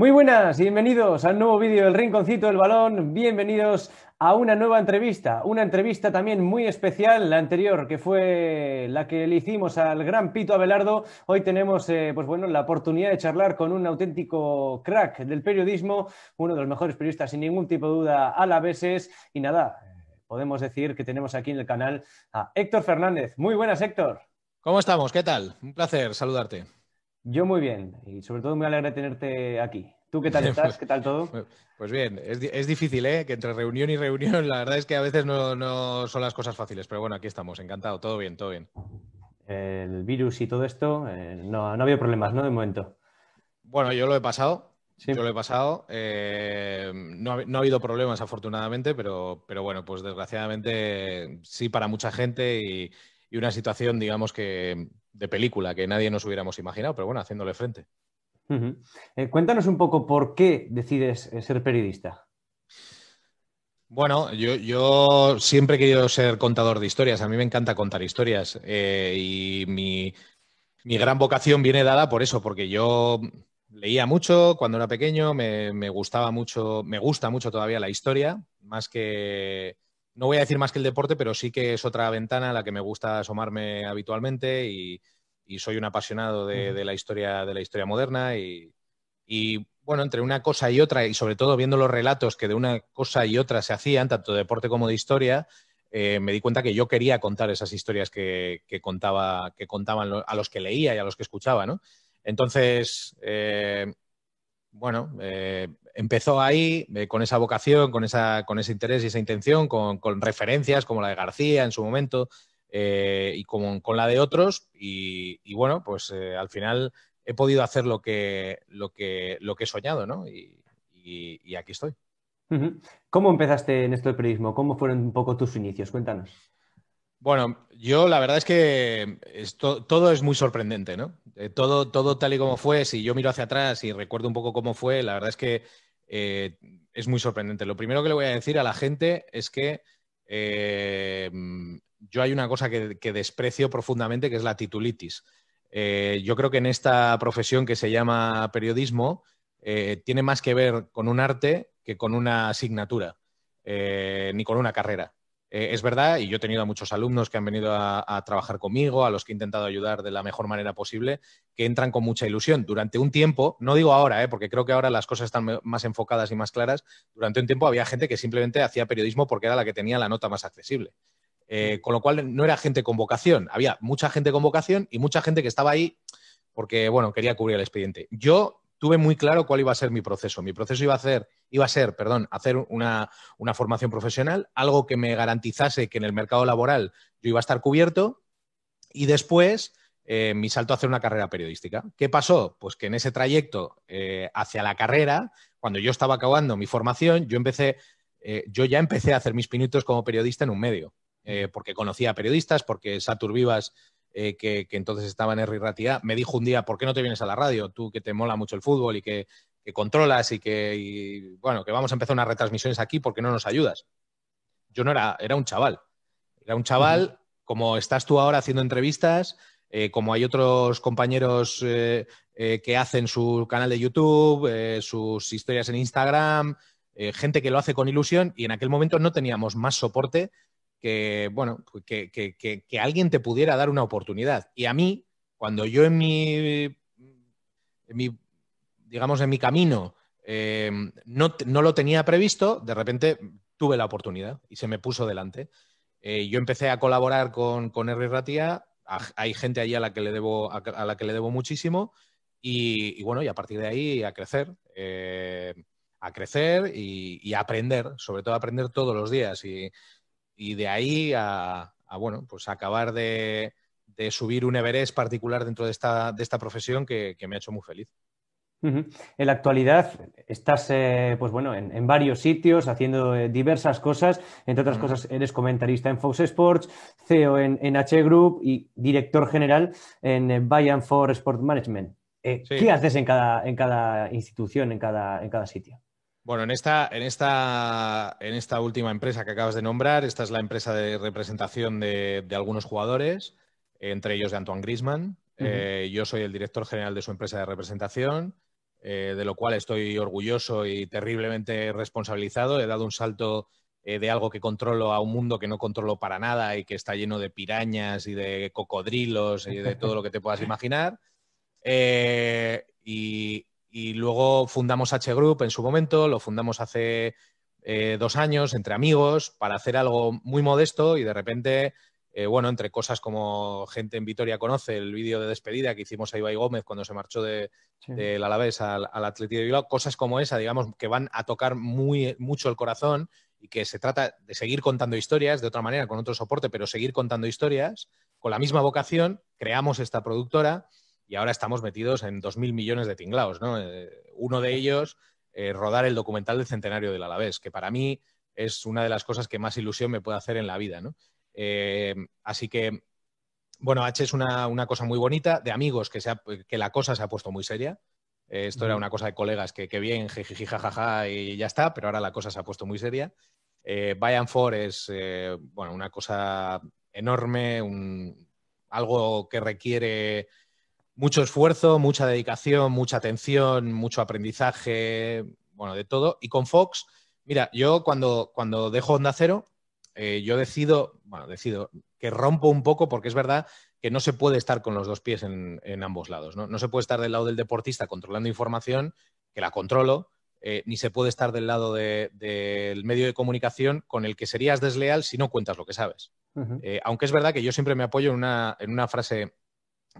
Muy buenas, bienvenidos al nuevo vídeo del Rinconcito del Balón, bienvenidos a una nueva entrevista, una entrevista también muy especial, la anterior que fue la que le hicimos al gran Pito Abelardo, hoy tenemos eh, pues bueno, la oportunidad de charlar con un auténtico crack del periodismo, uno de los mejores periodistas sin ningún tipo de duda a la veces y nada, podemos decir que tenemos aquí en el canal a Héctor Fernández. Muy buenas Héctor. ¿Cómo estamos? ¿Qué tal? Un placer saludarte. Yo muy bien y sobre todo muy alegre de tenerte aquí. ¿Tú qué tal estás? ¿Qué tal todo? Pues bien, es, difícil, ¿eh? Que entre reunión y reunión, la verdad es que a veces no, son las cosas fáciles, pero bueno, aquí estamos, encantado, todo bien, todo bien. El virus y todo esto, eh, no, no ha habido problemas, ¿no? De momento. Bueno, yo lo he pasado, yo lo he pasado. Eh, no, ha, habido problemas, afortunadamente, pero, pero, bueno, pues desgraciadamente sí para mucha gente y, y, una situación, digamos que de película que nadie nos hubiéramos imaginado, pero bueno, haciéndole frente. Eh, cuéntanos un poco por qué decides eh, ser periodista. Bueno, yo, siempre he querido ser contador de historias. A mí me encanta contar historias. Eh, y mi, gran vocación viene dada por eso, porque yo leía mucho cuando era pequeño, me, me, gustaba mucho, me gusta mucho todavía la historia, más que, no voy a decir más que el deporte, pero sí que es otra ventana a la que me gusta asomarme habitualmente y, soy un apasionado de, la historia, de la historia moderna y, bueno, entre una cosa y otra, y sobre todo viendo los relatos que de una cosa y otra se hacían, tanto de deporte como de historia, eh, me di cuenta que yo quería contar esas historias que, contaba, que contaban a los que leía y a los que escuchaba, ¿no? Entonces, eh, bueno, eh, empezó ahí eh, con esa vocación, con, esa, con ese interés y esa intención, con, referencias como la de García en su momento eh, y con, la de otros. Y, bueno, pues al final he podido hacer lo que, lo que, lo que he soñado, ¿no? Y, aquí estoy. ¿Cómo empezaste en esto del periodismo? ¿Cómo fueron un poco tus inicios? Cuéntanos. Bueno, yo la verdad es que todo es muy sorprendente, ¿no? Eh, todo, todo tal y como fue, si yo miro hacia atrás y recuerdo un poco cómo fue, la verdad es que eh, es muy sorprendente. Lo primero que le voy a decir a la gente es que eh, yo hay una cosa que, desprecio profundamente, que es la titulitis. yo creo que en esta profesión que se llama periodismo tiene más que ver con un arte que con una asignatura, ni con una carrera. Eh, es verdad, y yo he tenido a muchos alumnos que han venido a, trabajar conmigo, a los que he intentado ayudar de la mejor manera posible, que entran con mucha ilusión. Durante un tiempo, no digo ahora, eh, porque creo que ahora las cosas están más enfocadas y más claras, durante un tiempo había gente que simplemente hacía periodismo porque era la que tenía la nota más accesible. Eh, con lo cual no era gente con vocación, había mucha gente con vocación y mucha gente que estaba ahí porque, bueno, quería cubrir el expediente. Yo tuve muy claro cuál iba a ser mi proceso. Mi proceso iba a, hacer, iba a ser, perdón, hacer una, formación profesional, algo que me garantizase que en el mercado laboral yo iba a estar cubierto y después eh, mi salto a hacer una carrera periodística. ¿Qué pasó? Pues que en ese trayecto eh, hacia la carrera, cuando yo estaba acabando mi formación, yo empecé, eh, yo ya empecé a hacer mis pinitos como periodista en un medio, porque conocía a periodistas, porque Satur Vivas eh, que, entonces estaba en R Ratia, me dijo un día, ¿por qué no te vienes a la radio? Tú que te mola mucho el fútbol y que, controlas y que, bueno, que vamos a empezar unas retransmisiones aquí, ¿por qué no nos ayudas? Yo no era, era un chaval. Era un chaval, como estás tú ahora haciendo entrevistas, eh, como hay otros compañeros eh, que hacen su canal de YouTube, sus historias en Instagram, gente que lo hace con ilusión y en aquel momento no teníamos más soporte que, bueno, que, que, alguien te pudiera dar una oportunidad. Y a mí, cuando yo en mi, digamos, en mi camino eh, no, no, lo tenía previsto, de repente tuve la oportunidad y se me puso delante. Eh, yo empecé a colaborar con, con R. Ratia, hay gente allí a la que le debo, a, la que le debo muchísimo, y, bueno, y a partir de ahí a crecer. Eh, a crecer y, y, aprender, sobre todo aprender todos los días. Y, y de ahí a, bueno, pues acabar de, subir un Everest particular dentro de esta, de esta profesión que, me ha hecho muy feliz. En la actualidad estás eh, pues bueno, en, varios sitios haciendo eh, diversas cosas. Entre otras cosas, eres comentarista en Fox Sports, CEO en, H Group y director general en eh, Bayern for Sport Management. ¿Qué haces en cada, en cada institución, en cada, en cada sitio? Bueno, en esta, en, esta, en esta última empresa que acabas de nombrar, esta es la empresa de representación de, algunos jugadores, entre ellos de Antoine Grisman. Eh, yo soy el director general de su empresa de representación. eh, de lo cual estoy orgulloso y terriblemente responsabilizado. He dado un salto eh, de algo que controlo a un mundo que no controlo para nada y que está lleno de pirañas y de cocodrilos y de todo lo que te puedas imaginar. Eh, y, luego fundamos H Group en su momento, lo fundamos hace dos años entre amigos para hacer algo muy modesto y de repente eh, bueno, entre cosas como gente en Vitoria conoce, el vídeo de despedida que hicimos a Ibai Gómez cuando se marchó del de, Alavés al, al Atlético de Bilbao, cosas como esa, digamos, que van a tocar muy, mucho el corazón y que se trata de seguir contando historias de otra manera, con otro soporte, pero seguir contando historias con la misma vocación, creamos esta productora y ahora estamos metidos en 2.000 millones de tinglaos, ¿no? Eh, uno de ellos, eh, rodar el documental del centenario del Alavés, que para mí es una de las cosas que más ilusión me puede hacer en la vida, ¿no? Eh, así que, bueno, H es una, cosa muy bonita, de amigos que, que la cosa se ha puesto muy seria. Esto era una cosa de colegas que, que bien, jiji, jajaja, y ya está, pero ahora la cosa se ha puesto muy seria. Eh, Bayern For es, eh, bueno, una cosa enorme, algo que requiere mucho esfuerzo, mucha dedicación, mucha atención, mucho aprendizaje, bueno, de todo. Y con Fox, mira, yo cuando, cuando dejo Onda Cero, eh, yo decido, bueno, decido que rompo un poco porque es verdad que no se puede estar con los dos pies en, ambos lados. ¿no? se puede estar del lado del deportista controlando información, que la controlo, eh, ni se puede estar del lado del medio de comunicación con el que serías desleal si no cuentas lo que sabes. Eh, aunque es verdad que yo siempre me apoyo en una, en una frase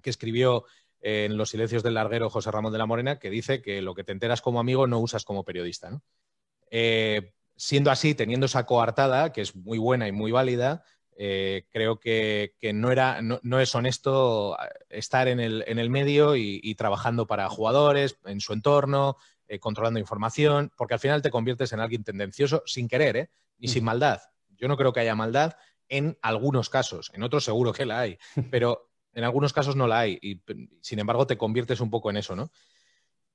que escribió en Los silencios del larguero José Ramón de la Morena, que dice que lo que te enteras como amigo no usas como periodista. ¿no? siendo así, teniendo esa coartada, que es muy buena y muy válida, eh, creo que, no, era, no, es honesto eh, estar en el, medio y, trabajando para jugadores, en su entorno, eh, controlando información, porque al final te conviertes en alguien tendencioso sin querer, ni sin maldad. Yo no creo que haya maldad en algunos casos, en otros seguro que la hay, pero en algunos casos no la hay y sin embargo te conviertes un poco en eso, ¿no?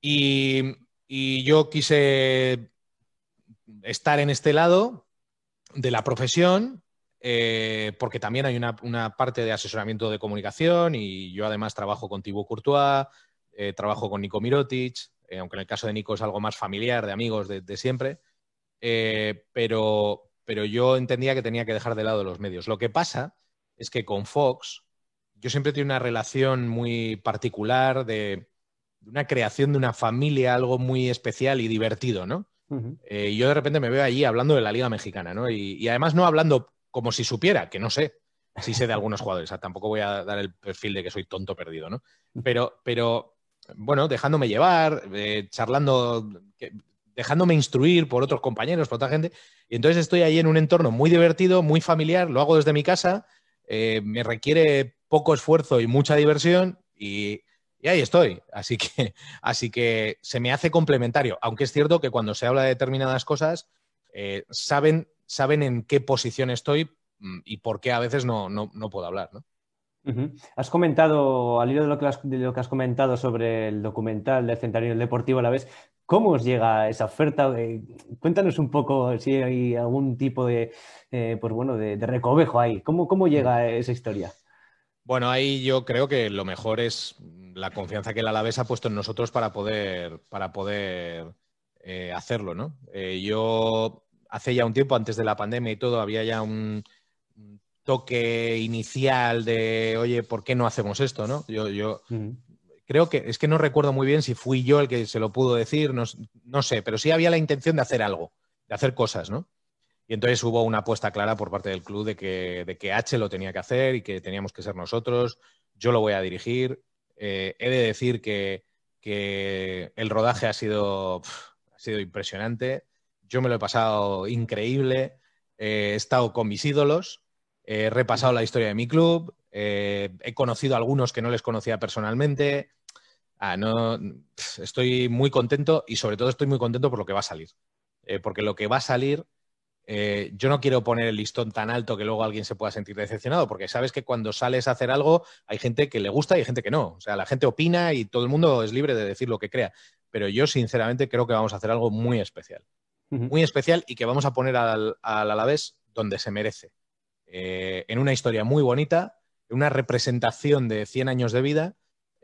Y, yo quise estar en este lado de la profesión, eh, porque también hay una, parte de asesoramiento de comunicación y yo además trabajo con Thibaut Courtois, eh, trabajo con Nico Mirotic, eh, aunque en el caso de Nico es algo más familiar, de amigos de, siempre, pero, pero yo entendía que tenía que dejar de lado los medios. Lo que pasa es que con Fox yo siempre tengo una relación muy particular de, de una creación de una familia, algo muy especial y divertido, ¿no? Eh, y yo de repente me veo allí hablando de la Liga Mexicana, ¿no? Y, además no hablando como si supiera, que no sé, si sé de algunos jugadores, tampoco voy a dar el perfil de que soy tonto perdido, ¿no? Pero, pero bueno, dejándome llevar, eh, charlando, dejándome instruir por otros compañeros, por otra gente. Y entonces estoy ahí en un entorno muy divertido, muy familiar, lo hago desde mi casa, eh, me requiere poco esfuerzo y mucha diversión y, ahí estoy. Así que, así que se me hace complementario. Aunque es cierto que cuando se habla de determinadas cosas, eh, saben, saben en qué posición estoy mm, y por qué a veces no, puedo hablar. ¿no? Has comentado, al hilo de lo, que has, de lo que has comentado sobre el documental del Centenario Deportivo a la vez, ¿cómo os llega esa oferta? Eh, cuéntanos un poco si hay algún tipo de, eh, pues bueno, de, recovejo ahí. ¿Cómo, ¿Cómo llega esa historia? Bueno, ahí yo creo que lo mejor es la confianza que el Alavés ha puesto en nosotros para poder, para poder eh, hacerlo, ¿no? Eh, yo hace ya un tiempo, antes de la pandemia y todo, había ya un, toque inicial de, oye, ¿por qué no hacemos esto, no? Yo, yo creo que, es que no recuerdo muy bien si fui yo el que se lo pudo decir, no, no sé, pero sí había la intención de hacer algo, de hacer cosas, ¿no? Y entonces hubo una apuesta clara por parte del club de que, de que H lo tenía que hacer y que teníamos que ser nosotros. Yo lo voy a dirigir. Eh, he de decir que, el rodaje ha sido, ha sido impresionante. Yo me lo he pasado increíble. he estado con mis ídolos. he repasado la historia de mi club. he conocido a algunos que no les conocía personalmente. Ah, no, estoy muy contento y sobre todo estoy muy contento por lo que va a salir. Eh, porque lo que va a salir eh, yo no quiero poner el listón tan alto que luego alguien se pueda sentir decepcionado, porque sabes que cuando sales a hacer algo hay gente que le gusta y hay gente que no. O sea, la gente opina y todo el mundo es libre de decir lo que crea. Pero yo sinceramente creo que vamos a hacer algo muy especial. Muy especial y que vamos a poner al, al Alavés donde se merece. Eh, en una historia muy bonita, en una representación de 100 años de vida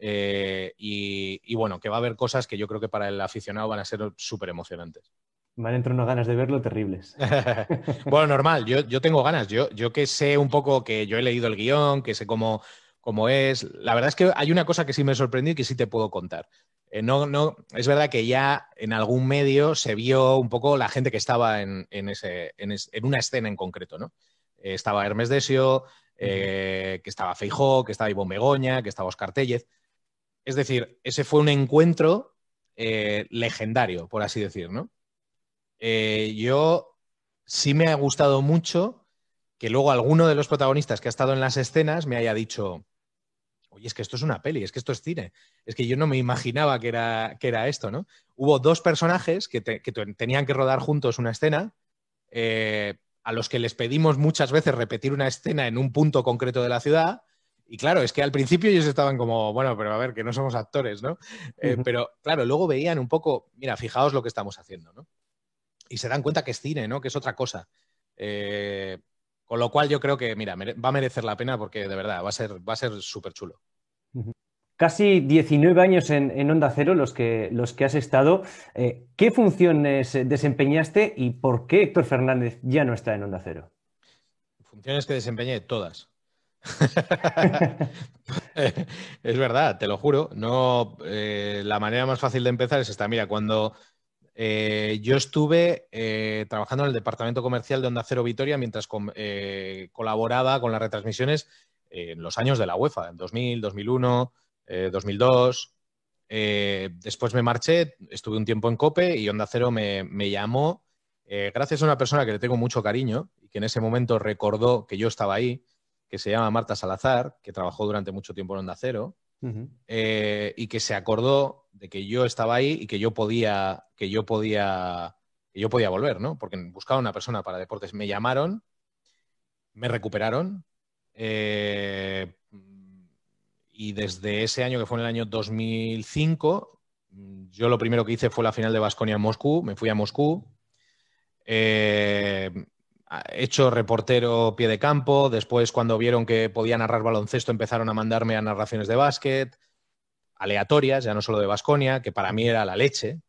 Eh, y, bueno, que va a haber cosas que yo creo que para el aficionado van a ser súper emocionantes. Van a entrar unas ganas de verlo terribles. bueno, normal, yo, yo tengo ganas. Yo, yo que sé un poco, que yo he leído el guion, que sé cómo, cómo es. La verdad es que hay una cosa que sí me sorprendió y que sí te puedo contar. Eh, no, no, es verdad que ya en algún medio se vio un poco la gente que estaba en, ese, en, una escena en concreto, ¿no? Eh, estaba Hermes Desio, que estaba Feijó, que estaba Ivonne Begoña, que estaba Oscar Tellez. Es decir, ese fue un encuentro eh, legendario, por así decir, ¿no? Eh, yo sí me ha gustado mucho que luego alguno de los protagonistas que ha estado en las escenas me haya dicho, oye, es que esto es una peli, es que esto es cine, es que yo no me imaginaba que era, que era esto, ¿no? Hubo dos personajes que, tenían que rodar juntos una escena, eh, a los que les pedimos muchas veces repetir una escena en un punto concreto de la ciudad, y claro, es que al principio ellos estaban como, bueno, pero a ver, que no somos actores, ¿no? Eh, pero claro, luego veían un poco, mira, fijaos lo que estamos haciendo, ¿no? Y se dan cuenta que es cine, ¿no? Que es otra cosa. Eh, con lo cual yo creo que, mira, va a merecer la pena porque de verdad va a ser va a ser súper chulo. Casi 19 años en, Onda Cero los que, los que has estado. Eh, ¿Qué funciones desempeñaste y por qué Héctor Fernández ya no está en Onda Cero? Funciones que desempeñé todas. es verdad, te lo juro. No, eh, la manera más fácil de empezar es esta. Mira, cuando eh, yo estuve eh, trabajando en el departamento comercial de Onda Cero Vitoria mientras colaboraba con las retransmisiones en los años de la UEFA, en 2000, 2001, 2002. después me marché, estuve un tiempo en COPE y Onda Cero me, me llamó gracias a una persona que le tengo mucho cariño y que en ese momento recordó que yo estaba ahí que se llama Marta Salazar, que trabajó durante mucho tiempo en Onda Cero, eh, y que se acordó de que yo estaba ahí y que yo podía, que yo podía, que yo podía volver, ¿no? Porque buscaba una persona para deportes. Me llamaron, me recuperaron, eh, y desde ese año, que fue en el año 2005, yo lo primero que hice fue la final de Basconia en Moscú, me fui a Moscú. Eh, hecho reportero pie de campo, después cuando vieron que podía narrar baloncesto empezaron a mandarme a narraciones de básquet, aleatorias, ya no solo de Basconia, que para mí era la leche.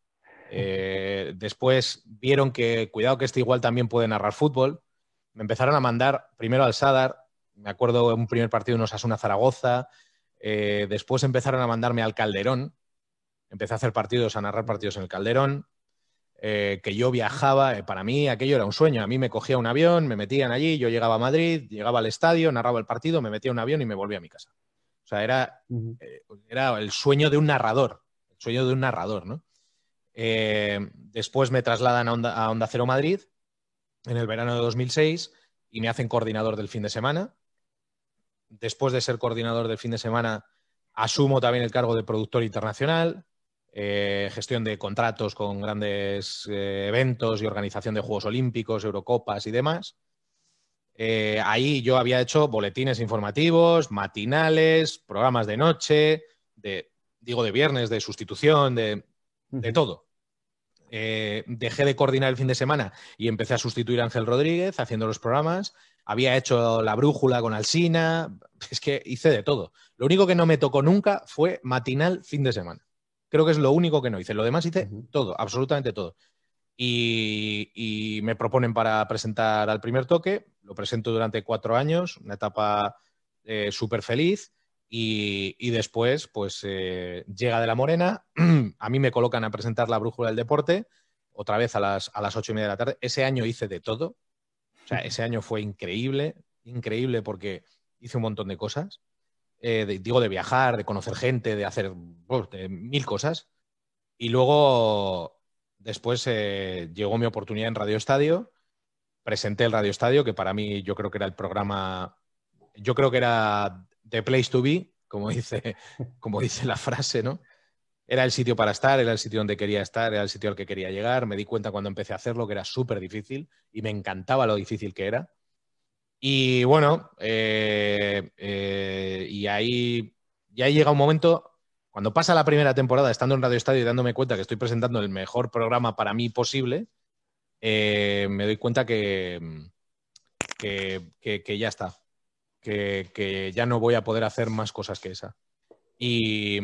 Eh, después vieron que, cuidado que este igual también puede narrar fútbol, me empezaron a mandar primero al Sadar, me acuerdo un primer partido en Osasuna Zaragoza, eh, después empezaron a mandarme al Calderón, empecé a hacer partidos, a narrar partidos en el Calderón, eh, que yo viajaba, eh, para mí aquello era un sueño. A mí me cogía un avión, me metían allí, yo llegaba a Madrid, llegaba al estadio, narraba el partido, me metía un avión y me volvía a mi casa. O sea, era, eh, era el sueño de un narrador, el sueño de un narrador, ¿no? después me trasladan a Onda, a Onda Cero Madrid en el verano de 2006 y me hacen coordinador del fin de semana. Después de ser coordinador del fin de semana, asumo también el cargo de productor internacional eh, gestión de contratos con grandes eh, eventos y organización de Juegos Olímpicos, Eurocopas y demás. Eh, ahí yo había hecho boletines informativos, matinales, programas de noche, de, digo de viernes, de sustitución, de, todo. dejé de coordinar el fin de semana y empecé a sustituir a Ángel Rodríguez haciendo los programas. Había hecho la brújula con Alsina. Es que hice de todo. Lo único que no me tocó nunca fue matinal fin de semana. Creo que es lo único que no hice. Lo demás hice todo, absolutamente todo. Y, me proponen para presentar al primer toque. Lo presento durante cuatro años, una etapa eh, súper feliz. Y, después, pues eh, llega de la Morena. a mí me colocan a presentar la brújula del deporte, otra vez a las, a las ocho y media de la tarde. Ese año hice de todo. O sea, ese año fue increíble, increíble porque hice un montón de cosas. Eh, digo, de viajar, de conocer gente, de hacer mil cosas. Y luego, después eh, llegó mi oportunidad en Radio Estadio, presenté el Radio Estadio, que para mí yo creo que era el programa, yo creo que era The Place to Be, como dice, como dice la frase, ¿no? Era el sitio para estar, era el sitio donde quería estar, era el sitio al que quería llegar. Me di cuenta cuando empecé a hacerlo que era súper difícil y me encantaba lo difícil que era. Y bueno, eh, eh, y ahí ya llega un momento, cuando pasa la primera temporada, estando en Radio Estadio y dándome cuenta que estoy presentando el mejor programa para mí posible, eh, me doy cuenta que, que, ya está, que, ya no voy a poder hacer más cosas que esa. y,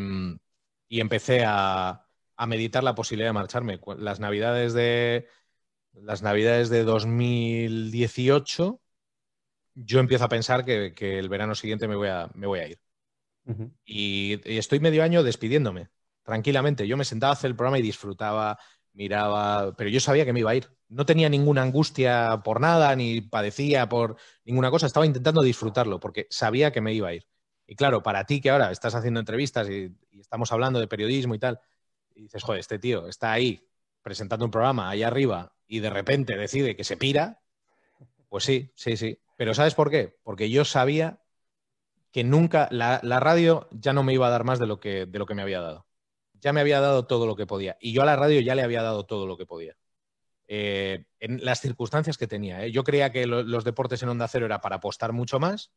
empecé a, meditar la posibilidad de marcharme. Las navidades de, las navidades de 2018, yo empiezo a pensar que, el verano siguiente me voy a, me voy a ir. Y, estoy medio año despidiéndome, tranquilamente. Yo me sentaba a hacer el programa y disfrutaba, miraba, pero yo sabía que me iba a ir. No tenía ninguna angustia por nada, ni padecía por ninguna cosa. Estaba intentando disfrutarlo porque sabía que me iba a ir. Y claro, para ti que ahora estás haciendo entrevistas y, estamos hablando de periodismo y tal, y dices, joder, este tío está ahí presentando un programa ahí arriba y de repente decide que se pira, pues sí, sí, sí. Pero ¿sabes por qué? Porque yo sabía que nunca, la, radio ya no me iba a dar más de lo, que, de lo que me había dado. Ya me había dado todo lo que podía. Y yo a la radio ya le había dado todo lo que podía. Eh, en las circunstancias que tenía. ¿eh? Yo creía que los deportes en Onda Cero era para apostar mucho más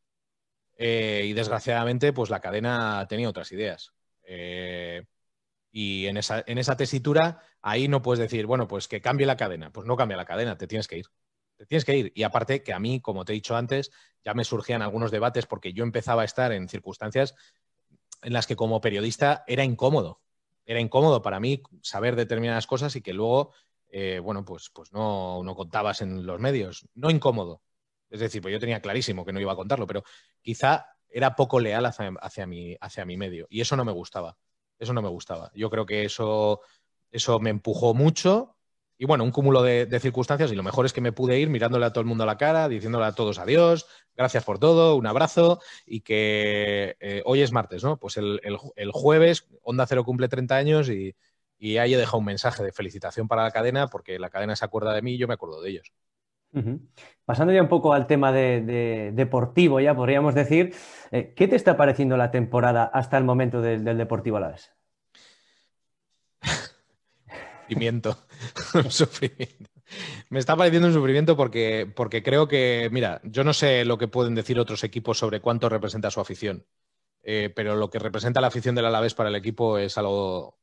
eh, y desgraciadamente pues la cadena tenía otras ideas. y en esa, en esa tesitura ahí no puedes decir, bueno, pues que cambie la cadena. Pues no cambia la cadena, te tienes que ir. Te tienes que ir. Y aparte que a mí, como te he dicho antes, ya me surgían algunos debates porque yo empezaba a estar en circunstancias en las que como periodista era incómodo. Era incómodo para mí saber determinadas cosas y que luego, eh, bueno, pues, pues no, no contabas en los medios. No incómodo. Es decir, pues yo tenía clarísimo que no iba a contarlo, pero quizá era poco leal hacia, hacia, mi, hacia mi medio. Y eso no me gustaba. Eso no me gustaba. Yo creo que eso eso me empujó mucho y bueno, un cúmulo de, circunstancias y lo mejor es que me pude ir mirándole a todo el mundo a la cara, diciéndole a todos adiós, gracias por todo, un abrazo y que eh, hoy es martes, ¿no? Pues el, jueves Onda Cero cumple 30 años y, ahí he dejado un mensaje de felicitación para la cadena porque la cadena se acuerda de mí y yo me acuerdo de ellos. Pasando ya un poco al tema de, deportivo, ya podríamos decir, eh, ¿qué te está pareciendo la temporada hasta el momento del, del Deportivo Alavés? Sufrimiento. sufrimiento. Me está pareciendo un sufrimiento porque, porque creo que, mira, yo no sé lo que pueden decir otros equipos sobre cuánto representa su afición, eh, pero lo que representa la afición del Alavés para el equipo es algo,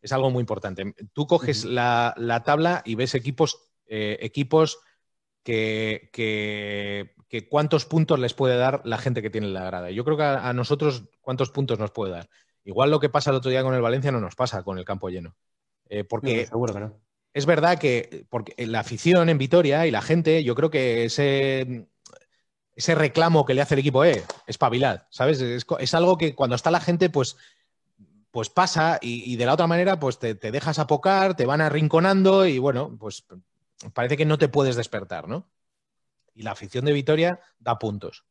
es algo muy importante. Tú coges la, tabla y ves equipos, eh, equipos que, que, cuántos puntos les puede dar la gente que tiene la grada. Yo creo que a nosotros cuántos puntos nos puede dar. Igual lo que pasa el otro día con el Valencia no nos pasa con el campo lleno. Eh, porque es verdad que porque la afición en Vitoria y la gente, yo creo que ese, ese reclamo que le hace el equipo, eh, espabilad, ¿sabes? Es, algo que cuando está la gente, pues, pues pasa y, de la otra manera, pues te, te, dejas apocar, te van arrinconando y bueno, pues parece que no te puedes despertar, ¿no? Y la afición de Vitoria da puntos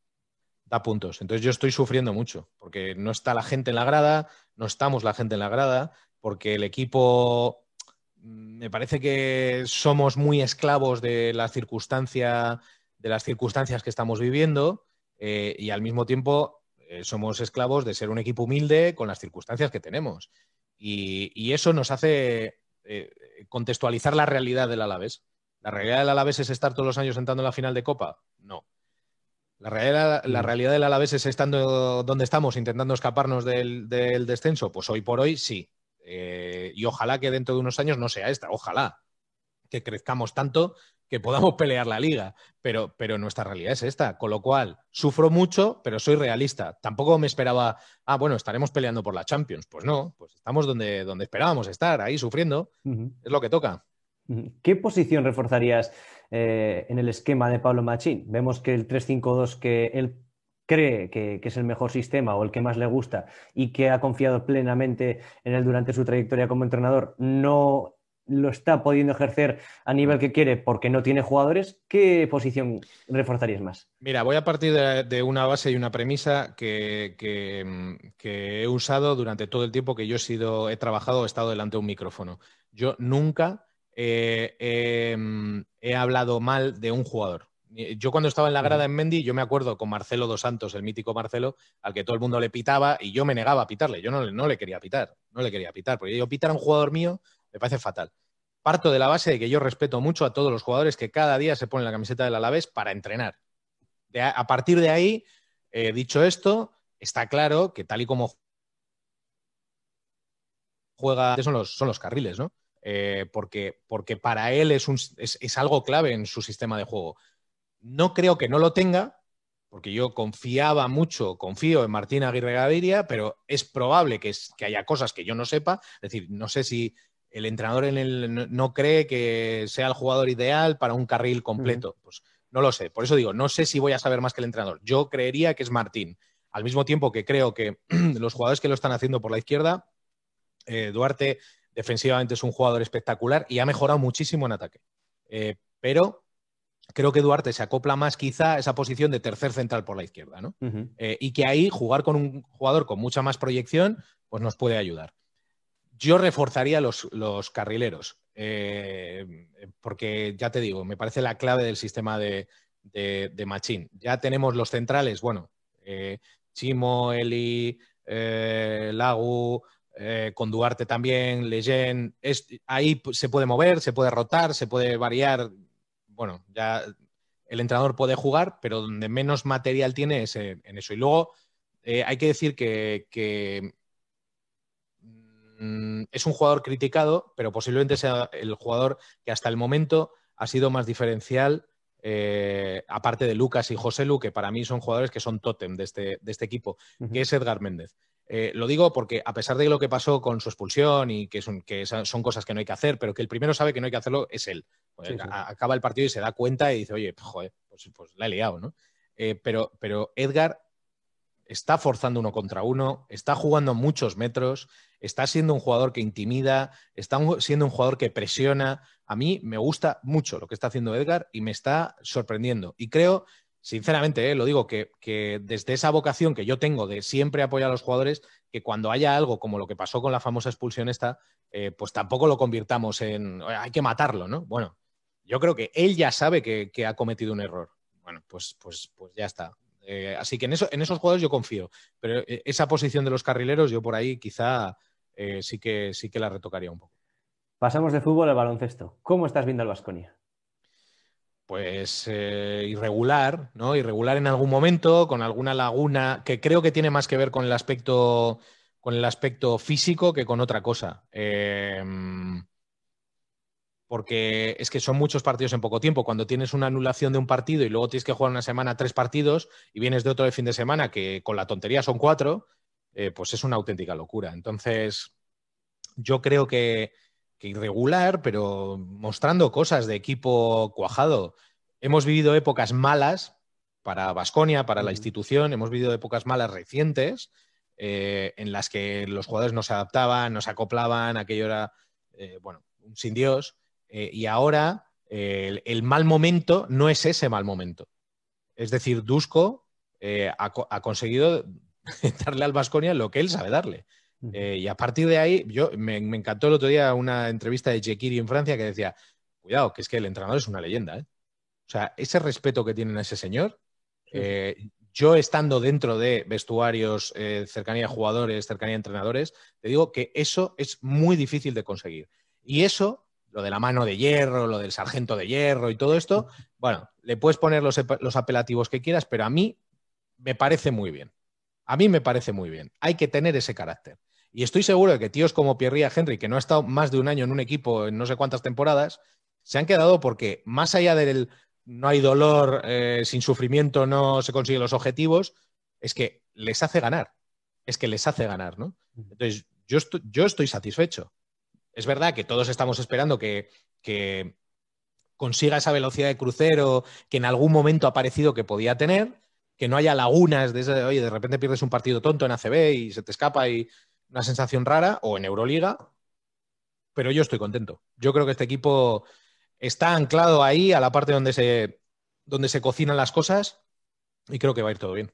da puntos. Entonces yo estoy sufriendo mucho, porque no está la gente en la grada, no estamos la gente en la grada, porque el equipo mm, me parece que somos muy esclavos de la circunstancia, de las circunstancias que estamos viviendo, eh, y al mismo tiempo eh, somos esclavos de ser un equipo humilde con las circunstancias que tenemos. Y, eso nos hace eh, contextualizar la realidad del Alavés. ¿La realidad del Alavés es estar todos los años sentando en la final de Copa? No. La realidad, la mm. realidad del Alavés es estando donde estamos, intentando escaparnos del, descenso. Pues hoy por hoy sí. Eh, y ojalá que dentro de unos años no sea esta. Ojalá que crezcamos tanto que podamos pelear la liga. Pero, pero nuestra realidad es esta. Con lo cual, sufro mucho, pero soy realista. Tampoco me esperaba, ah, bueno, estaremos peleando por la Champions. Pues no, pues estamos donde, donde esperábamos estar, ahí sufriendo. Es lo que toca. ¿Qué posición reforzarías eh, en el esquema de Pablo Machín? Vemos que el 3-5-2 que él cree que, es el mejor sistema o el que más le gusta y que ha confiado plenamente en él durante su trayectoria como entrenador, no lo está pudiendo ejercer a nivel que quiere porque no tiene jugadores, ¿qué posición reforzarías más? Mira, voy a partir de, una base y una premisa que, he usado durante todo el tiempo que yo he sido, he trabajado, he estado delante de un micrófono. Yo nunca eh, em, he hablado mal de un jugador. Yo cuando estaba en la grada en Mendy, yo me acuerdo con Marcelo dos Santos, el mítico Marcelo, al que todo el mundo le pitaba y yo me negaba a pitarle. Yo no, no le quería pitar, no le quería pitar, porque yo pitar a un jugador mío me parece fatal. Parto de la base de que yo respeto mucho a todos los jugadores que cada día se ponen la camiseta del Alavés para entrenar. a, partir de ahí, eh, dicho esto, está claro que tal y como juega, son los, son los carriles, ¿no? Eh, porque, porque, para él es, un, es, algo clave en su sistema de juego. No creo que no lo tenga, porque yo confiaba mucho, confío en Martín Aguirre Gaviria, pero es probable que, que, haya cosas que yo no sepa. Es decir, no sé si el entrenador en el, no, cree que sea el jugador ideal para un carril completo. Pues no lo sé. Por eso digo, no sé si voy a saber más que el entrenador. Yo creería que es Martín. Al mismo tiempo que creo que los jugadores que lo están haciendo por la izquierda, eh, Duarte defensivamente es un jugador espectacular y ha mejorado muchísimo en ataque. Eh, pero creo que Duarte se acopla más quizá a esa posición de tercer central por la izquierda, ¿no? Eh, y que ahí jugar con un jugador con mucha más proyección, pues nos puede ayudar. Yo reforzaría los, los carrileros, eh, porque ya te digo, me parece la clave del sistema de, de, Machín. Ya tenemos los centrales, bueno, eh, Chimo, Eli, Lagu, con Duarte también, Leyen, ahí se puede mover, se puede rotar, se puede variar bueno, ya el entrenador puede jugar, pero donde menos material tiene es en eso. Y luego eh, hay que decir que, mm, es un jugador criticado, pero posiblemente sea el jugador que hasta el momento ha sido más diferencial, eh, aparte de Lucas y José Lu, que para mí son jugadores que son tótem de este, de este equipo, que es Edgar Méndez. Eh, lo digo porque a pesar de lo que pasó con su expulsión y que son, que son cosas que no hay que hacer, pero que el primero sabe que no hay que hacerlo es él. Pues acaba el partido y se da cuenta y dice, oye, joder, pues, pues la he liado, ¿no? Eh, pero, pero Edgar está forzando uno contra uno, está jugando muchos metros, está siendo un jugador que intimida, está siendo un jugador que presiona. A mí me gusta mucho lo que está haciendo Edgar y me está sorprendiendo. Y creo sinceramente, eh, lo digo, que, desde esa vocación que yo tengo de siempre apoyar a los jugadores, que cuando haya algo como lo que pasó con la famosa expulsión esta, eh, pues tampoco lo convirtamos en hay que matarlo, ¿no? Bueno, yo creo que él ya sabe que, ha cometido un error. Bueno, pues, pues, pues ya está. Eh, así que en, eso, en esos jugadores yo confío. Pero esa posición de los carrileros, yo por ahí quizá sí, que, sí que la retocaría un poco. Pasamos de fútbol al baloncesto. ¿Cómo estás viendo al Vasconia? Pues eh, irregular, ¿no? Irregular en algún momento, con alguna laguna, que creo que tiene más que ver con el aspecto, con el aspecto físico que con otra cosa. Em, porque es que son muchos partidos en poco tiempo. Cuando tienes una anulación de un partido y luego tienes que jugar una semana tres partidos y vienes de otro de fin de semana que con la tontería son cuatro, eh, pues es una auténtica locura. Entonces, yo creo que irregular, pero mostrando cosas de equipo cuajado. Hemos vivido épocas malas para Vasconia, para la institución, hemos vivido épocas malas recientes eh, en las que los jugadores no se adaptaban, no se acoplaban, aquello era, eh, bueno, sin Dios. Eh, y ahora el, mal momento no es ese mal momento. Es decir, Dusko ha, ha, conseguido darle al Vasconia lo que él sabe darle. Eh, y a partir de ahí, yo me, encantó el otro día una entrevista de Jekiri en Francia que decía, cuidado, que es que el entrenador es una leyenda. ¿eh? O sea, ese respeto que tienen a ese señor, eh, yo estando dentro de vestuarios, cercanía a jugadores, cercanía a entrenadores, te digo que eso es muy difícil de conseguir. Y eso, lo de la mano de hierro, lo del sargento de hierro y todo esto, bueno, le puedes poner los, los apelativos que quieras, pero a mí me parece muy bien. A mí me parece muy bien. Hay que tener ese carácter. Y estoy seguro de que tíos como Pierre Henry, que no ha estado más de un año en un equipo en no sé cuántas temporadas, se han quedado porque más allá del no hay dolor, eh, sin sufrimiento no se consiguen los objetivos, es que les hace ganar. Es que les hace ganar, ¿no? Entonces, yo estoy, yo estoy satisfecho. Es verdad que todos estamos esperando que, que consiga esa velocidad de crucero que en algún momento ha parecido que podía tener, que no haya lagunas de ese, oye, de repente pierdes un partido tonto en ACB y se te escapa y una sensación rara, o en Euroliga, pero yo estoy contento. Yo creo que este equipo está anclado ahí a la parte donde se, donde se cocinan las cosas y creo que va a ir todo bien.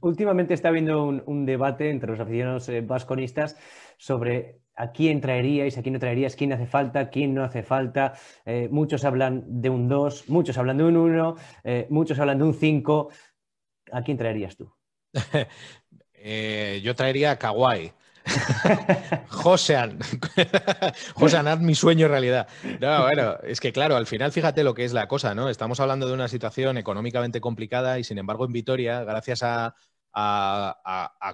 Últimamente está habiendo un, debate entre los aficionados eh, vasconistas sobre a quién traeríais, a quién no traeríais, quién hace falta, quién no hace falta. Eh, muchos hablan de un 2, muchos hablan de un 1, eh, muchos hablan de un 5. ¿A quién traerías tú? yo traería a Kawhi. Josean. Josean, haz mi sueño realidad. No, bueno, es que claro, al final fíjate lo que es la cosa, ¿no? Estamos hablando de una situación económicamente complicada y sin embargo en Vitoria, gracias a,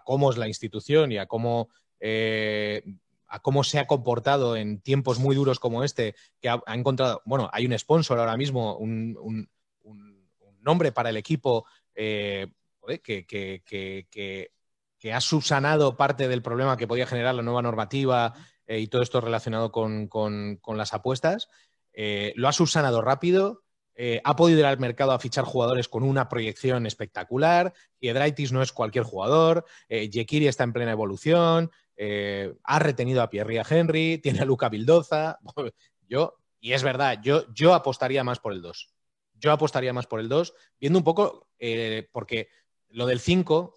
cómo es la institución y a cómo, eh, a cómo se ha comportado en tiempos muy duros como este, que ha, encontrado, bueno, hay un sponsor ahora mismo, un, nombre para el equipo eh, que, ha subsanado parte del problema que podía generar la nueva normativa eh, y todo esto relacionado con, las apuestas. Eh, lo ha subsanado rápido, ha podido ir al mercado a fichar jugadores con una proyección espectacular. Piedraitis no es cualquier jugador. Yekiri está en plena evolución. ha retenido a Pierre Henry. Tiene a Luca Bildoza. Yo, y es verdad, yo, yo apostaría más por el 2. Yo apostaría más por el 2, viendo un poco, eh, porque lo del 5,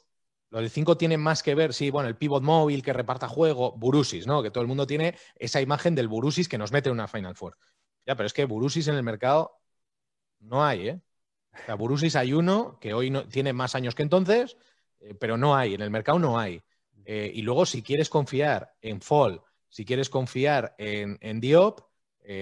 lo del 5 tiene más que ver, sí, bueno, el pivot móvil que reparta juego, Burusis, ¿no? Que todo el mundo tiene esa imagen del Burusis que nos mete en una Final Four. Ya, pero es que Burusis en el mercado no hay, ¿eh? O sea, Burusis hay uno que hoy no, tiene más años que entonces, eh, pero no hay, en el mercado no hay. Eh, y luego, si quieres confiar en Fall, si quieres confiar en, en Diop,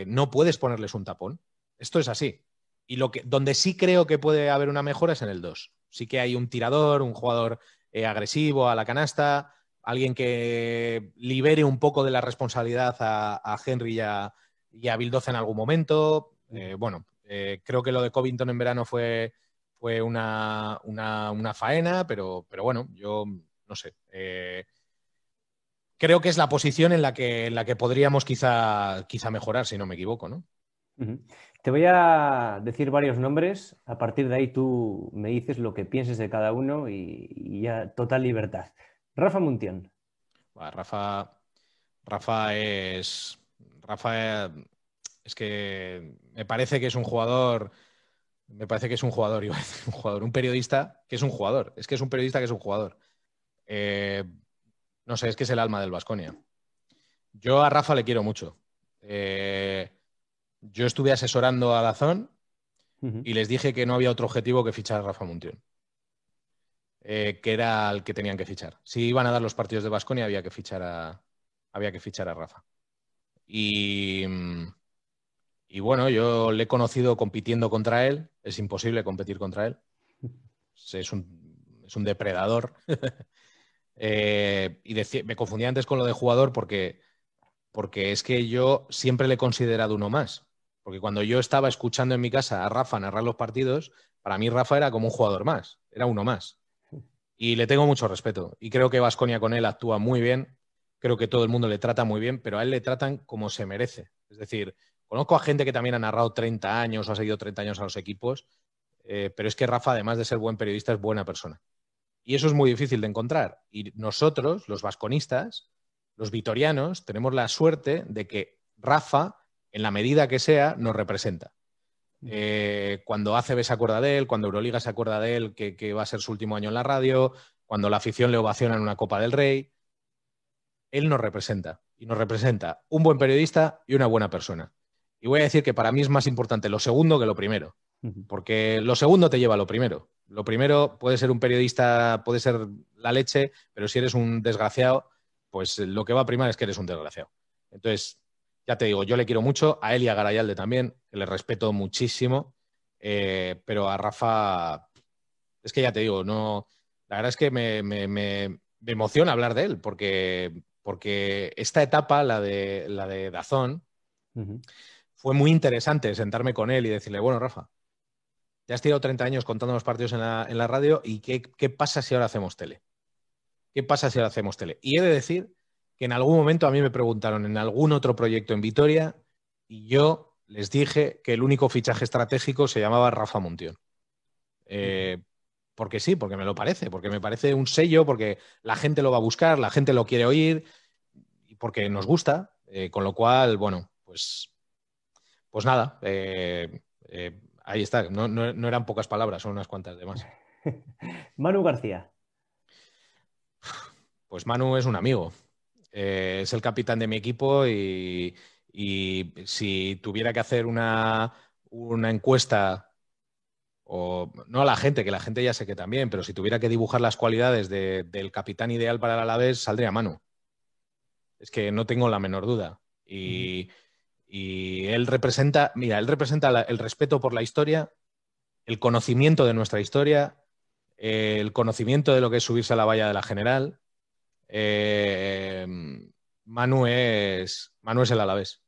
no puedes ponerles un tapón. Esto es así. Y lo que, donde sí creo que puede haber una mejora es en el 2. Sí que hay un tirador, un jugador eh, agresivo a la canasta, alguien que libere un poco de la responsabilidad a, Henry y a, y a en algún momento. Eh, bueno, eh, creo que lo de Covington en verano fue, fue una, faena, pero, pero, bueno, yo no sé. creo que es la posición en la que, en la que podríamos quizá, quizá mejorar, si no me equivoco, ¿no? Te voy a decir varios nombres, a partir de ahí tú me dices lo que pienses de cada uno y, ya total libertad. Rafa Muntión. Rafa, Rafa es. Rafa es que me parece que es un jugador. Me parece que es un jugador, iba a decir, un jugador, un periodista que es un jugador. Es que es un periodista que es un jugador. Eh, no sé, es que es el alma del Vasconia. Yo a Rafa le quiero mucho. Eh, yo estuve asesorando a Dazón y les dije que no había otro objetivo que fichar a Rafa Muntión. Eh, que era el que tenían que fichar. Si iban a dar los partidos de Basconia, había que fichar a, había que fichar a Rafa. Y, y bueno, yo le he conocido compitiendo contra él. Es imposible competir contra él. Es un, es un depredador. Eh, y me confundía antes con lo de jugador porque, porque es que yo siempre le he considerado uno más. Porque cuando yo estaba escuchando en mi casa a Rafa narrar los partidos, para mí Rafa era como un jugador más, era uno más. Y le tengo mucho respeto. Y creo que Vasconia con él actúa muy bien. Creo que todo el mundo le trata muy bien, pero a él le tratan como se merece. Es decir, conozco a gente que también ha narrado 30 años o ha seguido 30 años a los equipos, eh, pero es que Rafa, además de ser buen periodista, es buena persona. Y eso es muy difícil de encontrar. Y nosotros, los vasconistas, los vitorianos, tenemos la suerte de que Rafa en la medida que sea, nos representa. Eh, cuando ACB se acuerda de él, cuando Euroliga se acuerda de él, que, va a ser su último año en la radio, cuando la afición le ovaciona en una Copa del Rey, él nos representa. Y nos representa un buen periodista y una buena persona. Y voy a decir que para mí es más importante lo segundo que lo primero. Porque lo segundo te lleva a lo primero. Lo primero puede ser un periodista, puede ser la leche, pero si eres un desgraciado, pues lo que va a primar es que eres un desgraciado. Entonces, ya te digo, yo le quiero mucho, a él y a Garayalde también, que le respeto muchísimo, eh, pero a Rafa, es que ya te digo, no, la verdad es que me, emociona hablar de él, porque, porque esta etapa, la de, la de Dazón, fue muy interesante sentarme con él y decirle, bueno, Rafa, ya has tirado 30 años contando los partidos en la, en la radio y ¿qué, ¿qué pasa si ahora hacemos tele? ¿Qué pasa si ahora hacemos tele? Y he de decir que en algún momento a mí me preguntaron en algún otro proyecto en Vitoria y yo les dije que el único fichaje estratégico se llamaba Rafa Montión. Eh, porque sí, porque me lo parece, porque me parece un sello, porque la gente lo va a buscar, la gente lo quiere oír y porque nos gusta. Eh, con lo cual, bueno, pues, pues nada, eh, ahí está. No, no eran pocas palabras, son unas cuantas de más. Manu García. Pues Manu es un amigo. Eh, es el capitán de mi equipo y, si tuviera que hacer una, encuesta, o no a la gente, que la gente ya sé que también, pero si tuviera que dibujar las cualidades del capitán ideal para el Alavés, saldría mano. Es que no tengo la menor duda. Y, él representa, mira, él representa el respeto por la historia, el conocimiento de nuestra historia, el conocimiento de lo que es subirse a la valla de la general, eh, Manu, es, Manu es el Alavés.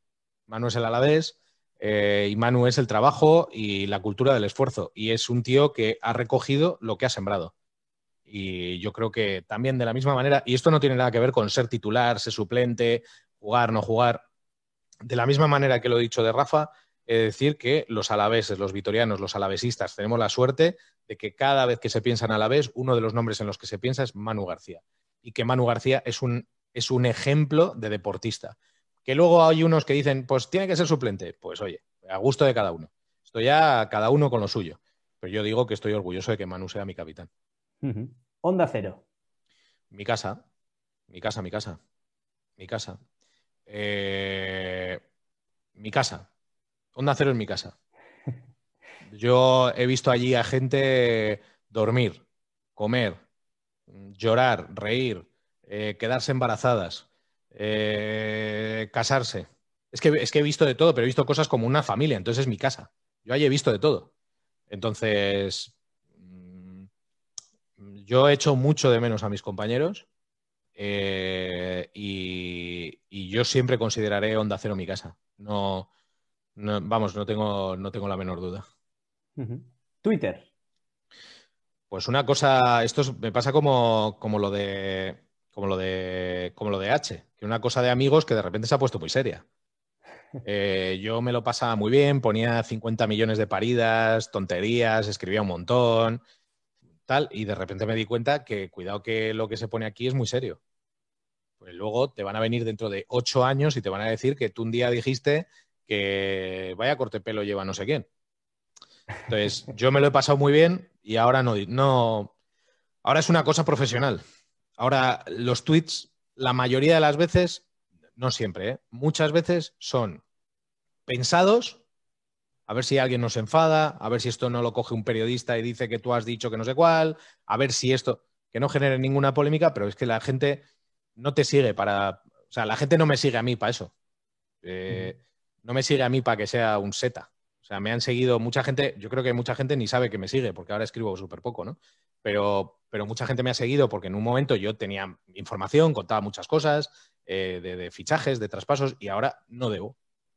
Manu es el Alavés. eh, y Manu es el trabajo y la cultura del esfuerzo. Y es un tío que ha recogido lo que ha sembrado. Y yo creo que también de la misma manera, y esto no tiene nada que ver con ser titular, ser suplente, jugar, no jugar. De la misma manera que lo he dicho de Rafa, es decir que los alaveses, los vitorianos, los alavesistas, tenemos la suerte de que cada vez que se piensa en alavés, uno de los nombres en los que se piensa es Manu García. Y que Manu García es un, es un ejemplo de deportista. Que luego hay unos que dicen, pues tiene que ser suplente. Pues oye, a gusto de cada uno. Estoy ya cada uno con lo suyo. Pero yo digo que estoy orgulloso de que Manu sea mi capitán. Onda cero. Mi casa. Mi casa, mi casa. Mi casa. Eh, mi casa. Onda cero es mi casa. Yo he visto allí a gente dormir, comer, llorar, reír, eh, quedarse embarazadas, eh, casarse. Es que, es que he visto de todo, pero he visto cosas como una familia, entonces es mi casa. Yo allí he visto de todo. Entonces, mm, yo he hecho mucho de menos a mis compañeros eh, y, yo siempre consideraré Onda Cero mi casa. No, vamos, no tengo, no tengo la menor duda. Twitter. Pues una cosa, esto me pasa como, como lo de como lo de como lo de H, que una cosa de amigos que de repente se ha puesto muy seria. Eh, yo me lo pasaba muy bien, ponía 50 millones de paridas, tonterías, escribía un montón, tal, y de repente me di cuenta que cuidado que lo que se pone aquí es muy serio. Pues luego te van a venir dentro de ocho años y te van a decir que tú un día dijiste que vaya corte pelo lleva no sé quién. Entonces, yo me lo he pasado muy bien y ahora no, no. Ahora es una cosa profesional. Ahora, los tweets, la mayoría de las veces, no siempre, ¿eh? muchas veces son pensados, a ver si alguien nos enfada, a ver si esto no lo coge un periodista y dice que tú has dicho que no sé cuál, a ver si esto, que no genere ninguna polémica, pero es que la gente no te sigue para, o sea, la gente no me sigue a mí para eso. Eh, no me sigue a mí para que sea un seta. O sea, me han seguido mucha gente, yo creo que mucha gente ni sabe que me sigue, porque ahora escribo súper poco, ¿no? Pero, pero mucha gente me ha seguido porque en un momento yo tenía información, contaba muchas cosas, eh, de, fichajes, de traspasos, y ahora no debo.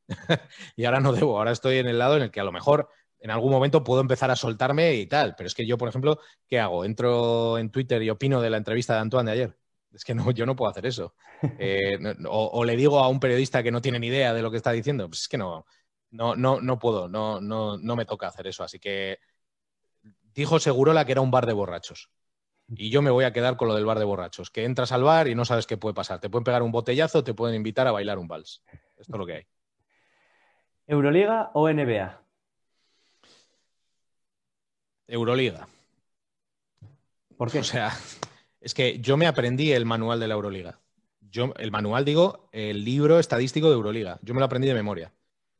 y ahora no debo, ahora estoy en el lado en el que a lo mejor en algún momento puedo empezar a soltarme y tal, pero es que yo, por ejemplo, ¿qué hago? Entro en Twitter y opino de la entrevista de Antoine de ayer. Es que no, yo no puedo hacer eso. Eh, o, le digo a un periodista que no tiene ni idea de lo que está diciendo, pues es que no, no, no, no puedo, no, no, no me toca hacer eso. Así que dijo Segurola que era un bar de borrachos. Y yo me voy a quedar con lo del bar de borrachos, que entras al bar y no sabes qué puede pasar. Te pueden pegar un botellazo, te pueden invitar a bailar un vals. Esto es lo que hay. ¿Euroliga o NBA? Euroliga. ¿Por qué? O sea, es que yo me aprendí el manual de la Euroliga. Yo, el manual, digo, el libro estadístico de Euroliga. Yo me lo aprendí de memoria.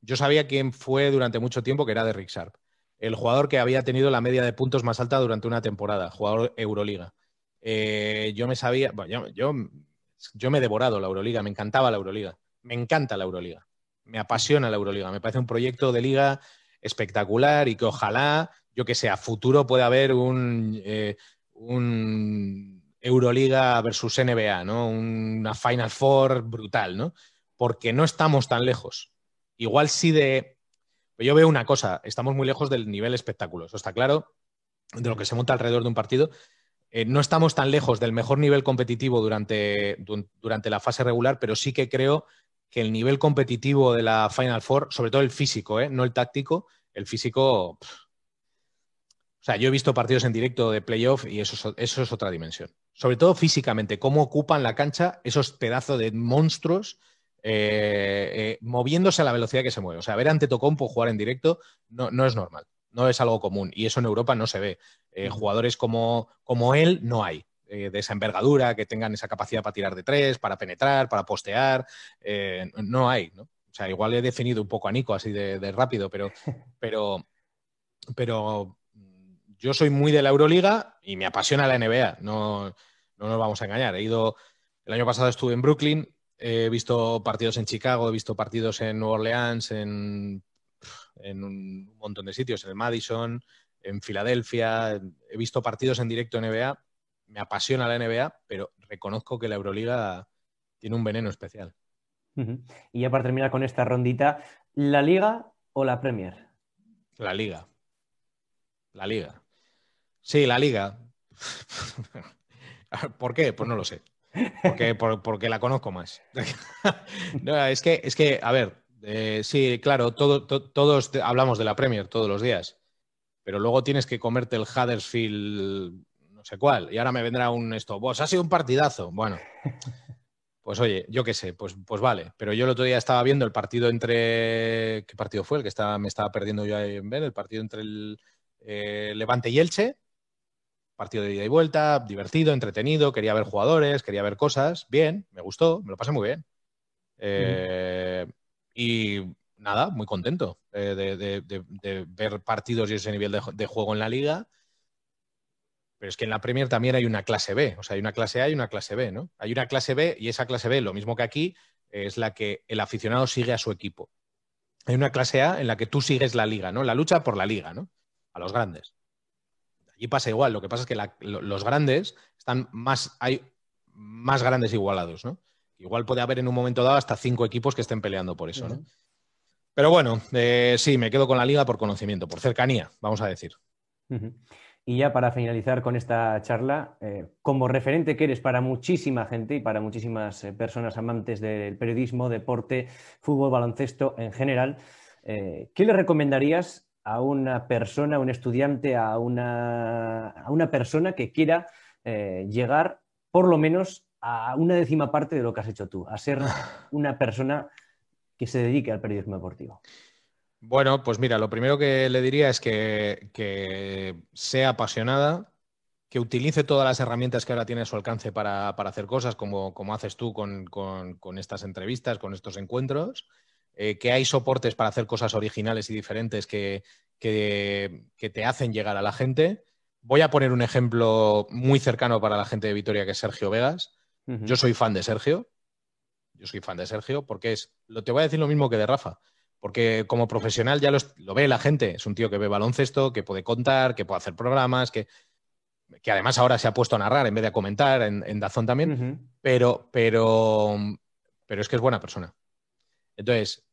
Yo sabía quién fue durante mucho tiempo, que era de Rick Sharp el jugador que había tenido la media de puntos más alta durante una temporada, jugador Euroliga. Eh, yo me sabía, yo, yo, me he devorado la Euroliga, me encantaba la Euroliga, me encanta la Euroliga, me apasiona la Euroliga, me parece un proyecto de liga espectacular y que ojalá, yo que sé, a futuro pueda haber un, eh, un Euroliga versus NBA, ¿no? Una Final Four brutal, ¿no? Porque no estamos tan lejos. Igual sí de yo veo una cosa, estamos muy lejos del nivel espectáculo, eso está claro, de lo que se monta alrededor de un partido. Eh, no estamos tan lejos del mejor nivel competitivo durante, durante la fase regular, pero sí que creo que el nivel competitivo de la Final Four, sobre todo el físico, ¿eh? no el táctico, el físico... o sea, yo he visto partidos en directo de playoff y eso, eso es otra dimensión. Sobre todo físicamente, cómo ocupan la cancha esos pedazos de monstruos eh, eh, moviéndose a la velocidad que se mueve. O sea, ver ante Tocompo jugar en directo no, no, es normal, no es algo común y eso en Europa no se ve. Eh, jugadores como, como, él no hay. de esa envergadura, que tengan esa capacidad para tirar de tres, para penetrar, para postear, no hay, ¿no? O sea, igual he definido un poco a Nico así de, rápido, pero, pero, pero yo soy muy de la Euroliga y me apasiona la NBA, no, no nos vamos a engañar. He ido, el año pasado estuve en Brooklyn, He visto partidos en Chicago, he visto partidos en Nueva Orleans, en, un montón de sitios, en el Madison, en Filadelfia. He visto partidos en directo en NBA. Me apasiona la NBA, pero reconozco que la Euroliga tiene un veneno especial. Y ya para terminar con esta rondita, ¿la liga o la Premier? La Liga. La Liga. Sí, la Liga. ¿Por qué? Pues no lo sé. Porque, la conozco más. es, que, es que, a ver, eh, sí, claro, todos hablamos de la Premier todos los días, pero luego tienes que comerte el Huddersfield no sé cuál, y ahora me vendrá un esto, vos ha sido un partidazo. Bueno, pues oye, yo qué sé, pues, pues vale, pero yo el otro día estaba viendo el partido entre, ¿qué partido fue? El que estaba, me estaba perdiendo yo en ver, el partido entre el eh, Levante y Elche, partido de ida y vuelta, divertido, entretenido, quería ver jugadores, quería ver cosas, bien, me gustó, me lo pasé muy bien. Eh, y nada, muy contento eh, de, ver partidos y ese nivel de, juego en la liga. Pero es que en la Premier también hay una clase B, o sea, hay una clase A y una clase B, ¿no? Hay una clase B y esa clase B, lo mismo que aquí, es la que el aficionado sigue a su equipo. Hay una clase A en la que tú sigues la liga, ¿no? La lucha por la liga, ¿no? A los grandes. Allí pasa igual, lo que pasa es que los grandes están más, hay más grandes igualados, ¿no? Igual puede haber en un momento dado hasta cinco equipos que estén peleando por eso, ¿no? Pero bueno, eh, sí, me quedo con la liga por conocimiento, por cercanía, vamos a decir. Y ya para finalizar con esta charla, eh, como referente que eres para muchísima gente y para muchísimas eh, personas amantes del periodismo, deporte, fútbol, baloncesto en general, ¿qué le recomendarías a una persona, a un estudiante, a una, a una persona que quiera llegar por lo menos a una décima parte de lo que has hecho tú, a ser una persona que se dedique al periodismo deportivo? Bueno, pues mira, lo primero que le diría es que, sea apasionada, que utilice todas las herramientas que ahora tiene a su alcance para, hacer cosas, como, haces tú con, estas entrevistas, con estos encuentros, eh, que hay soportes para hacer cosas originales y diferentes que, que, te hacen llegar a la gente. Voy a poner un ejemplo muy cercano para la gente de Vitoria, que es Sergio Vegas. Yo soy fan de Sergio. Yo soy fan de Sergio porque es, lo, te voy a decir lo mismo que de Rafa, porque como profesional ya lo ve la gente. Es un tío que ve baloncesto, que puede contar, que puede hacer programas, que, que además ahora se ha puesto a narrar en vez de a comentar en, Dazón también, pero, pero, pero es que es buena persona. Entonces,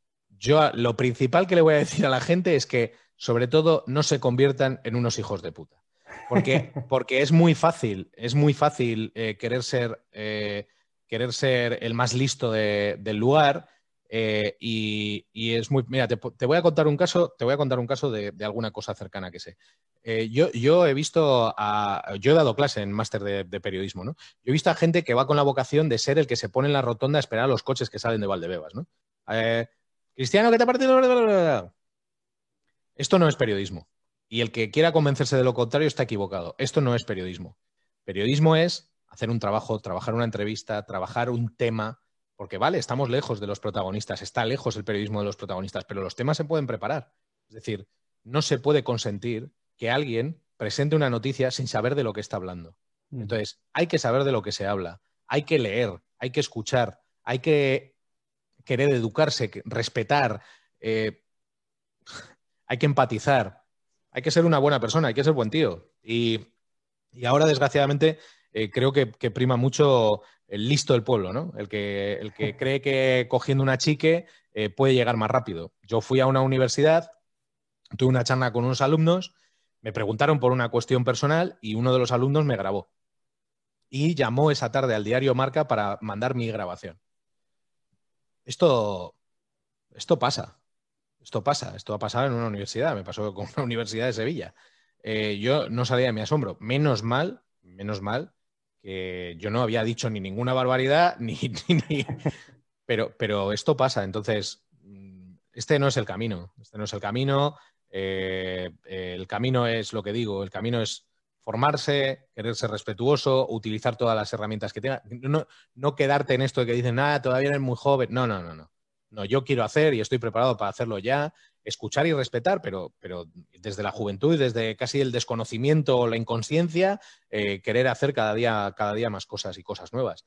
yo lo principal que le voy a decir a la gente es que, sobre todo, no se conviertan en unos hijos de puta. Porque, porque es muy fácil, es muy fácil eh, querer, ser, eh, querer ser el más listo del lugar. Eh, y, es muy. Mira, te, voy a contar un caso, te voy a contar un caso de, alguna cosa cercana que sé. yo, yo he visto a. Yo he dado clase en máster de, periodismo, ¿no? Yo he visto a gente que va con la vocación de ser el que se pone en la rotonda a esperar a los coches que salen de Valdebebas, ¿no? Cristiano, ¿qué te ha partido? Esto no es periodismo. Y el que quiera convencerse de lo contrario está equivocado. Esto no es periodismo. Periodismo es hacer un trabajo, trabajar una entrevista, trabajar un tema, porque vale, estamos lejos de los protagonistas, está lejos el periodismo de los protagonistas, pero los temas se pueden preparar. Es decir, no se puede consentir que alguien presente una noticia sin saber de lo que está hablando. Mm. Entonces, hay que saber de lo que se habla, hay que leer, hay que escuchar, hay que querer educarse, respetar, eh, hay que empatizar, hay que ser una buena persona, hay que ser buen tío. Y, ahora, desgraciadamente, eh, creo que, prima mucho el listo del pueblo, ¿no? El que, el que cree que cogiendo una chique eh, puede llegar más rápido. Yo fui a una universidad, tuve una charla con unos alumnos, me preguntaron por una cuestión personal y uno de los alumnos me grabó. Y llamó esa tarde al diario Marca para mandar mi grabación. Esto, esto pasa. Esto pasa, esto ha pasado en una universidad, me pasó con una universidad de Sevilla. Eh, yo no salía de mi asombro. Menos mal, menos mal, que yo no había dicho ni ninguna barbaridad, ni, Pero, pero esto pasa, entonces, mm, este no es el camino, este no es el camino. Eh, el camino es lo que digo, el camino es formarse, querer ser respetuoso, utilizar todas las herramientas que tenga. No, quedarte en esto de que dicen, nada, todavía eres muy joven. No, no, no, no. No, yo quiero hacer y estoy preparado para hacerlo ya, escuchar y respetar, pero, pero desde la juventud desde casi el desconocimiento o la inconsciencia, eh, querer hacer cada día, cada día más cosas y cosas nuevas.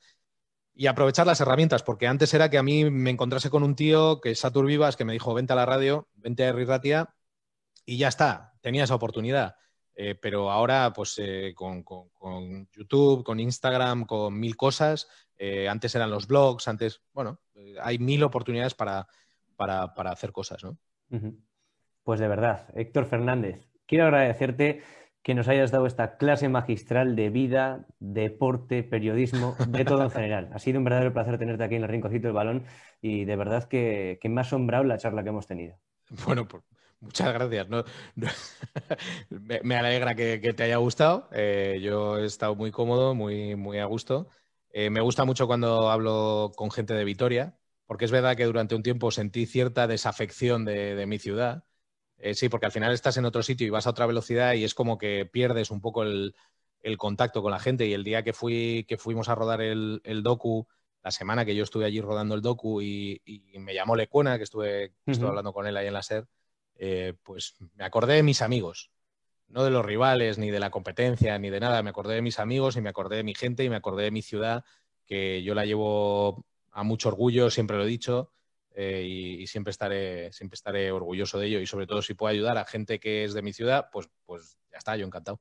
Y aprovechar las herramientas, porque antes era que a mí me encontrase con un tío que es Satur Vivas, que me dijo, vente a la radio, vente a Rirratia, y ya está, tenía esa oportunidad. Eh, pero ahora, pues eh, con, YouTube, con Instagram, con mil cosas, antes eran los blogs, antes, bueno, hay mil oportunidades para, para, hacer cosas, ¿no? Pues de verdad, Héctor Fernández, quiero agradecerte que nos hayas dado esta clase magistral de vida, deporte, periodismo, de todo en general. Ha sido un verdadero placer tenerte aquí en el rinconcito del balón y de verdad que, me ha asombrado la charla que hemos tenido. Bueno, pues muchas gracias. me, alegra que, te haya gustado. Eh, yo he estado muy cómodo, muy, muy a gusto. Eh, me gusta mucho cuando hablo con gente de Vitoria, porque es verdad que durante un tiempo sentí cierta desafección de mi ciudad eh, sí, porque al final estás en otro sitio y vas a otra velocidad y es como que pierdes un poco el, contacto con la gente. Y el día que, fui, que fuimos a rodar el, docu, la semana que yo estuve allí rodando el docu y, me llamó Lecuena, que estuve, hablando con él ahí en la SER, eh, pues me acordé de mis amigos. No de los rivales, ni de la competencia, ni de nada. Me acordé de mis amigos y me acordé de mi gente y me acordé de mi ciudad, que yo la llevo a mucho orgullo, siempre lo he dicho. Eh, y, siempre, estaré, siempre estaré orgulloso de ello y sobre todo si puedo ayudar a gente que es de mi ciudad, pues, pues ya está, yo encantado.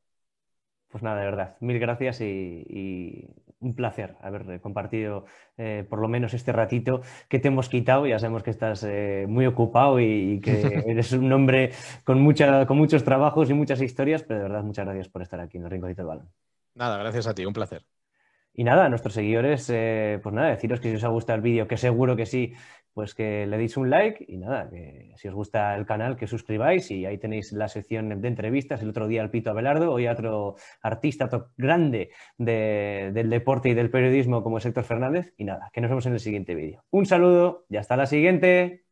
Pues nada, de verdad, mil gracias y, un placer haber compartido eh, por lo menos este ratito que te hemos quitado. Ya sabemos que estás eh, muy ocupado y, que eres un hombre con, mucha, con muchos trabajos y muchas historias, pero de verdad muchas gracias por estar aquí en el Rinconcito del Balón. Nada, gracias a ti, un placer. Y nada, a nuestros seguidores, pues nada, deciros que si os ha gustado el vídeo, que seguro que sí, pues que le deis un like y nada, que si os gusta el canal, que suscribáis y ahí tenéis la sección de entrevistas. El otro día el Pito Abelardo, hoy otro artista otro grande del deporte y del periodismo como es Héctor Fernández. Y nada, que nos vemos en el siguiente vídeo. Un saludo y hasta la siguiente.